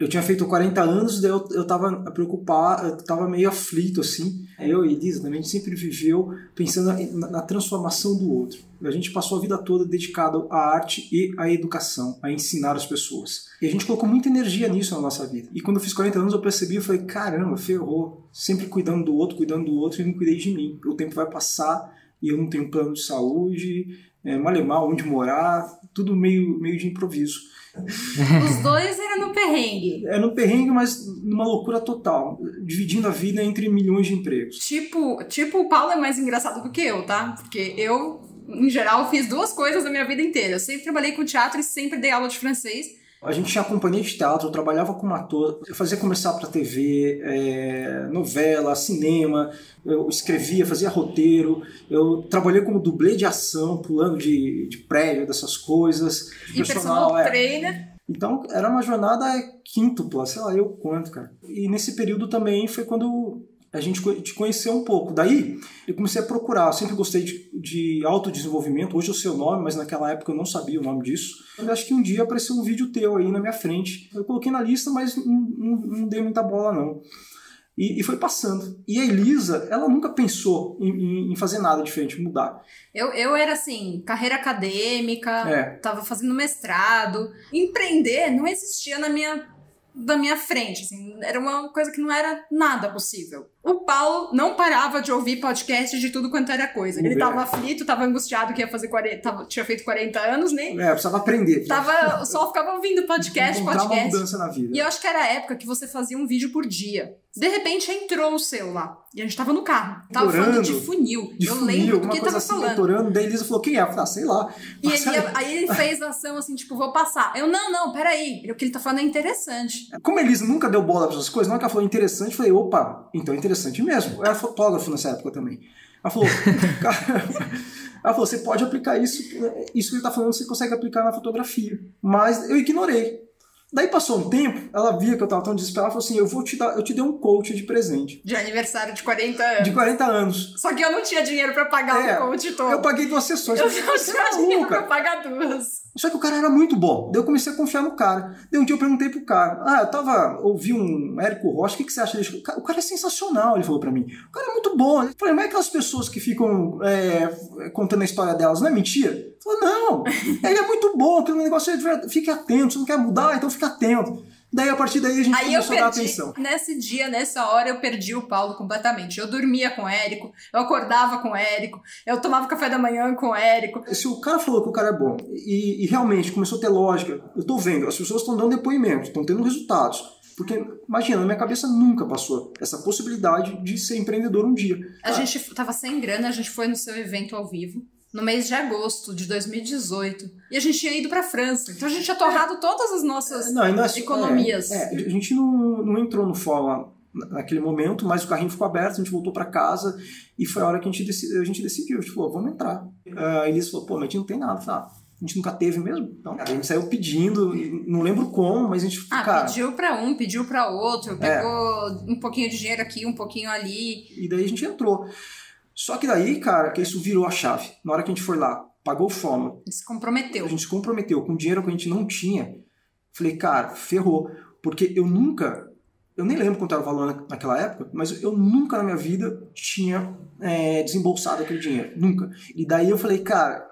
eu tinha feito 40 anos, daí eu, eu tava preocupado, eu tava meio aflito, assim. Eu e Elisa também, a gente sempre viveu pensando na, na, transformação do outro. A gente passou a vida toda dedicado à arte e à educação, a ensinar as pessoas. E a gente colocou muita energia nisso na nossa vida. E quando eu fiz 40 anos, eu percebi, eu falei, caramba, ferrou. Sempre cuidando do outro, cuidando do outro, e não cuidei de mim. O tempo vai passar e eu não tenho plano de saúde, é, mal onde morar, tudo meio, meio de improviso. Os dois eram no perrengue. É no perrengue, mas numa loucura total. Dividindo a vida entre milhões de empregos. Tipo, tipo, o Paulo é mais engraçado do que eu, tá? Porque eu, em geral, fiz duas coisas na minha vida inteira. Eu sempre trabalhei com teatro e sempre dei aula de francês. A gente tinha companhia de teatro, eu trabalhava como ator, eu fazia comercial para TV, é, novela, cinema, eu escrevia, fazia roteiro, eu trabalhei como dublê de ação, pulando de, de prédio, dessas coisas. E personal, personal é. trainer. Então era uma jornada quíntupla, sei lá, eu quanto, cara. E nesse período também foi quando a gente te conheceu um pouco. Daí eu comecei a procurar. Eu sempre gostei de, de autodesenvolvimento. Hoje eu sei o nome, mas naquela época eu não sabia o nome disso. Eu acho que um dia apareceu um vídeo teu aí na minha frente. Eu coloquei na lista, mas não, não, não dei muita bola não. E, e, foi passando. E a Elisa, ela nunca pensou em, em, fazer nada diferente, mudar. Eu, eu era assim, carreira acadêmica, é. tava fazendo mestrado. Empreender não existia na minha da minha frente, assim, era uma coisa que não era nada possível. O Paulo não parava de ouvir podcast de tudo quanto era coisa. Ele tava aflito, tava angustiado que ia fazer 40, tava, tinha feito 40 anos, né? É, precisava aprender. Tava, só ficava ouvindo podcast, podcast. Uma mudança na vida. E eu acho que era a época que você fazia um vídeo por dia. De repente entrou o seu lá. E a gente tava no carro. Tava Torando, falando de funil. De eu funil, lembro do que tava assim, falando. Torando, daí Elisa falou, quem é? Eu falei, ah, sei lá. E ele, aí ele fez a ação assim, tipo, vou passar. Eu, não, não, peraí. O que ele tá falando é interessante. Como a Elisa nunca deu bola pra essas coisas, na hora que ela falou interessante, eu falei, opa, então é interessante mesmo. Eu era fotógrafo nessa época também. Ela falou, cara, ela falou, você pode aplicar isso, isso que ele tá falando, você consegue aplicar na fotografia. Mas eu ignorei. Daí passou um tempo, ela via que eu tava tão desesperada, ela falou assim: Eu vou te dar, eu te dei um coach de presente. De aniversário de 40 anos. De 40 anos. Só que eu não tinha dinheiro para pagar é, o coach todo. Eu paguei duas sessões. Eu não tinha dinheiro pra pagar duas. Só que o cara era muito bom. Daí eu comecei a confiar no cara. Daí um dia eu perguntei pro cara: Ah, eu tava. Ouvi um Érico Rocha, o que, que você acha dele? O cara é sensacional, ele falou pra mim. O cara é muito bom. Eu falei, mas é aquelas pessoas que ficam é, contando a história delas, não é mentira? Ele falou, não, ele é muito bom, aquele negócio é fique atento, você não quer mudar, então fica atento. Daí, a partir daí, a gente Aí começou perdi, a dar atenção. Nesse dia, nessa hora, eu perdi o Paulo completamente. Eu dormia com o Érico, eu acordava com o Érico, eu tomava café da manhã com o Érico. Se o cara falou que o cara é bom e, e realmente começou a ter lógica, eu tô vendo, as pessoas estão dando depoimentos, estão tendo resultados. Porque, imagina, na minha cabeça nunca passou essa possibilidade de ser empreendedor um dia. A gente tava sem grana, a gente foi no seu evento ao vivo no mês de agosto de 2018. E a gente tinha ido para França. Então a gente tinha torrado todas as nossas não, nós, economias. É, é, a gente não, não entrou no fórum naquele momento, mas o carrinho ficou aberto, a gente voltou para casa e foi a hora que a gente, decidi, a gente decidiu. A gente falou, vamos entrar. Uh, eles falou, pô, mas a gente não tem nada. Falei, ah, a gente nunca teve mesmo. Então, a gente saiu pedindo, não lembro como, mas a gente. Ah, cara, pediu para um, pediu para outro, pegou é. um pouquinho de dinheiro aqui, um pouquinho ali. E daí a gente entrou. Só que daí, cara, que isso virou a chave. Na hora que a gente foi lá, pagou fono. Se comprometeu. A gente se comprometeu com dinheiro que a gente não tinha. Falei, cara, ferrou. Porque eu nunca, eu nem lembro quanto era o valor naquela época, mas eu nunca na minha vida tinha é, desembolsado aquele dinheiro. Nunca. E daí eu falei, cara,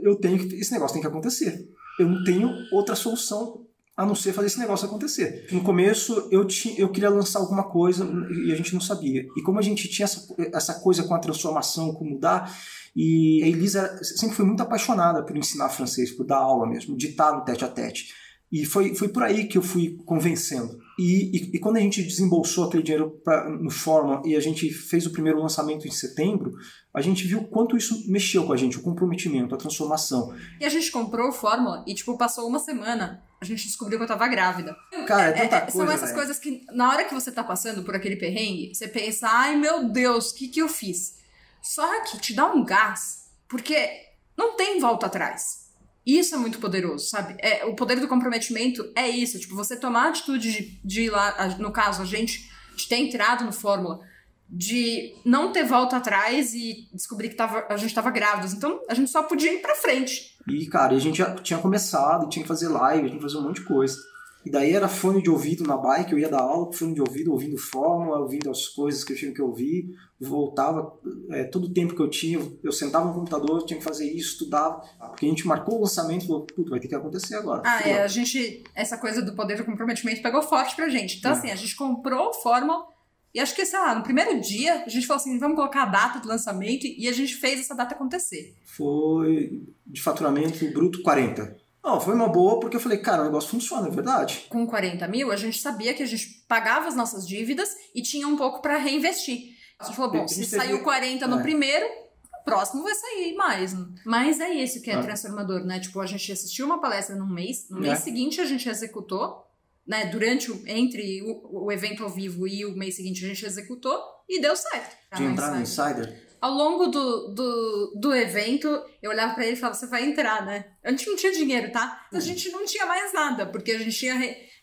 eu tenho que, esse negócio tem que acontecer. Eu não tenho outra solução a não ser fazer esse negócio acontecer. No começo eu, tinha, eu queria lançar alguma coisa e a gente não sabia. E como a gente tinha essa, essa coisa com a transformação, com mudar, e a Elisa sempre foi muito apaixonada por ensinar francês, por dar aula mesmo, ditar no tete a tete. E foi, foi por aí que eu fui convencendo. E, e, e quando a gente desembolsou aquele dinheiro pra, no Fórmula e a gente fez o primeiro lançamento em setembro, a gente viu quanto isso mexeu com a gente, o comprometimento, a transformação. E a gente comprou o Fórmula e, tipo, passou uma semana, a gente descobriu que eu tava grávida. Cara, é, é tanta é, coisa, São essas véio. coisas que, na hora que você tá passando por aquele perrengue, você pensa, ai meu Deus, o que que eu fiz? Só que te dá um gás, porque não tem volta atrás. Isso é muito poderoso, sabe? É, o poder do comprometimento é isso. Tipo, você tomar a atitude de, de ir lá, no caso, a gente ter entrado no Fórmula, de não ter volta atrás e descobrir que tava, a gente estava grávidos. Então, a gente só podia ir pra frente. E, cara, a gente já tinha começado, tinha que fazer live, tinha que fazer um monte de coisa. E daí era fone de ouvido na bike, eu ia dar aula com fone de ouvido, ouvindo fórmula, ouvindo as coisas que eu tinha que ouvir, voltava, é, todo o tempo que eu tinha, eu sentava no computador, tinha que fazer isso, estudava, porque a gente marcou o lançamento e falou, puto, vai ter que acontecer agora. Ah, é, a gente, essa coisa do poder do comprometimento pegou forte pra gente. Então, é. assim, a gente comprou fórmula e acho que, sei lá, no primeiro dia, a gente falou assim, vamos colocar a data do lançamento e a gente fez essa data acontecer. Foi de faturamento bruto 40. Não, foi uma boa porque eu falei, cara, o negócio funciona, é verdade. Com 40 mil, a gente sabia que a gente pagava as nossas dívidas e tinha um pouco para reinvestir. A gente falou, bom, se saiu 40 no é. primeiro, o próximo vai sair mais. Mas é isso que é, é, transformador, né? Tipo, a gente assistiu uma palestra num mês, no mês é. seguinte a gente executou, né? Durante o, entre o, o, evento ao vivo e o mês seguinte a gente executou e deu certo. De entrar no Insider? Ao longo do, do, do evento, eu olhava para ele e falava: Você vai entrar, né? A gente não tinha dinheiro, tá? A gente não tinha mais nada, porque a gente tinha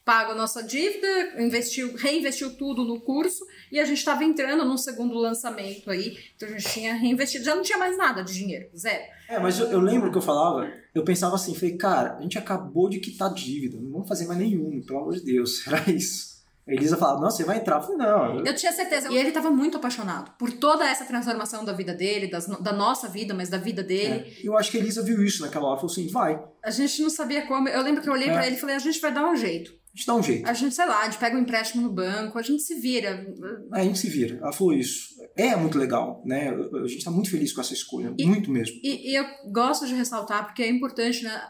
pago a nossa dívida, investiu, reinvestiu tudo no curso e a gente estava entrando num segundo lançamento aí. Então a gente tinha reinvestido, já não tinha mais nada de dinheiro, zero. É, mas eu, eu lembro que eu falava, eu pensava assim: falei, cara, a gente acabou de quitar dívida, não vamos fazer mais nenhum, pelo amor de Deus, era isso. A Elisa falava, não, você vai entrar. Eu falei, não. Eu tinha certeza. E ele estava muito apaixonado por toda essa transformação da vida dele, das, da nossa vida, mas da vida dele. É. Eu acho que a Elisa viu isso naquela hora. Falou assim, vai. A gente não sabia como. Eu lembro que eu olhei é. para ele e falei, a gente vai dar um jeito. A gente dá um jeito. A gente, sei lá, a gente pega um empréstimo no banco, a gente se vira. É, a gente se vira. Ela falou isso. É muito legal, né? A gente está muito feliz com essa escolha, e, muito mesmo. E, e, eu gosto de ressaltar, porque é importante, né?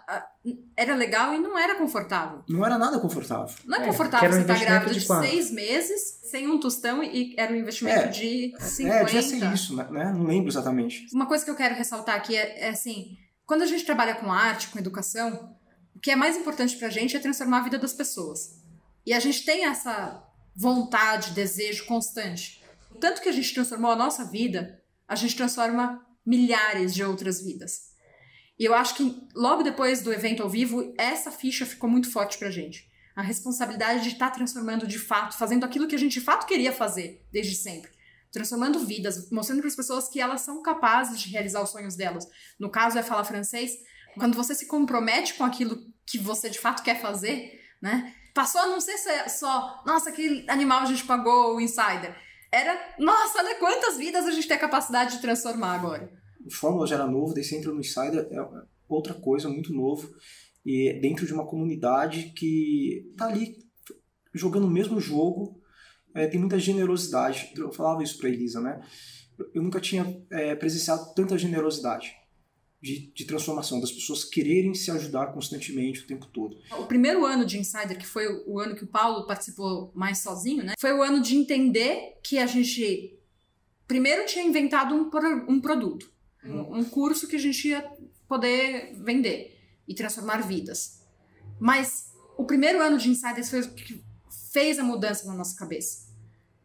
Era legal e não era confortável. Não era nada confortável. Não é, confortável você estar tá grávida de, de seis meses, sem um tostão, e era um investimento é, de 50. É, devia ser isso, né? Não lembro exatamente. Uma coisa que eu quero ressaltar aqui é, é assim, quando a gente trabalha com arte, com educação, o que é mais importante pra gente é transformar a vida das pessoas. E a gente tem essa vontade, desejo constante. Tanto que a gente transformou a nossa vida, a gente transforma milhares de outras vidas. E eu acho que logo depois do evento ao vivo, essa ficha ficou muito forte pra gente. A responsabilidade de estar tá transformando de fato, fazendo aquilo que a gente de fato queria fazer desde sempre. Transformando vidas, mostrando para as pessoas que elas são capazes de realizar os sonhos delas. No caso é falar francês, quando você se compromete com aquilo que você de fato quer fazer, né? Passou a não ser só, nossa, aquele animal a gente pagou o insider. Era, nossa, olha quantas vidas a gente tem a capacidade de transformar agora. O Fórmula já era novo, daí você entra no insider, é outra coisa, muito novo. E dentro de uma comunidade que tá ali jogando o mesmo jogo, é, tem muita generosidade. Eu falava isso para Elisa, né? Eu nunca tinha é, presenciado tanta generosidade de, de, transformação, das pessoas quererem se ajudar constantemente o tempo todo. O primeiro ano de Insider, que foi o ano que o Paulo participou mais sozinho, né? Foi o ano de entender que a gente primeiro tinha inventado um, um produto, um, um curso que a gente ia poder vender e transformar vidas. Mas o primeiro ano de Insider foi o que fez a mudança na nossa cabeça.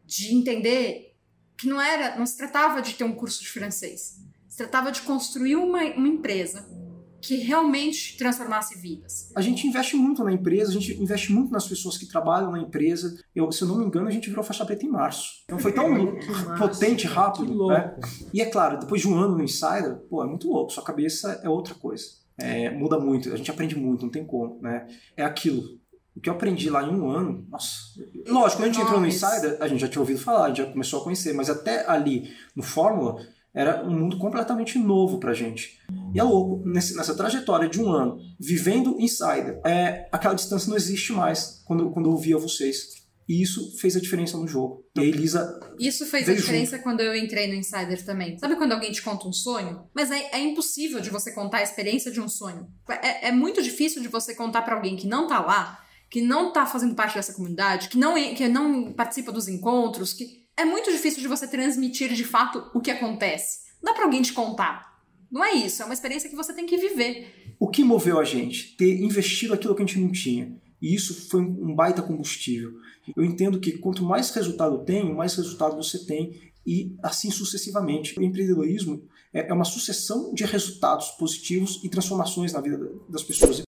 De entender que não era, não se tratava de ter um curso de francês tratava de construir uma, uma empresa que realmente transformasse vidas. A gente investe muito na empresa, a gente investe muito nas pessoas que trabalham na empresa. Eu, se eu não me engano, a gente virou faixa preta em março. Então foi tão potente, rápido. Né? E é claro, depois de um ano no Insider, pô, é muito louco. Sua cabeça é outra coisa. É, muda muito, a gente aprende muito, não tem como. Né? É aquilo. O que eu aprendi lá em um ano, nossa. Lógico, quando a gente entrou no Insider, a gente já tinha ouvido falar, a gente já começou a conhecer, mas até ali no Fórmula era um mundo completamente novo pra gente. E é louco, nessa trajetória de um ano, vivendo insider, é, aquela distância não existe mais quando, quando eu ouvia vocês. E isso fez a diferença no jogo. E a Elisa. Isso fez a diferença junto. quando eu entrei no Insider também. Sabe quando alguém te conta um sonho? Mas é, é impossível de você contar a experiência de um sonho. É, é muito difícil de você contar para alguém que não tá lá, que não tá fazendo parte dessa comunidade, que não, que não participa dos encontros, que é muito difícil de você transmitir de fato o que acontece. Dá pra alguém te contar. Não é isso, é uma experiência que você tem que viver. O que moveu a gente? Ter investido aquilo que a gente não tinha. E isso foi um baita combustível. Eu entendo que quanto mais resultado tenho, mais resultado você tem e assim sucessivamente. O empreendedorismo é uma sucessão de resultados positivos e transformações na vida das pessoas.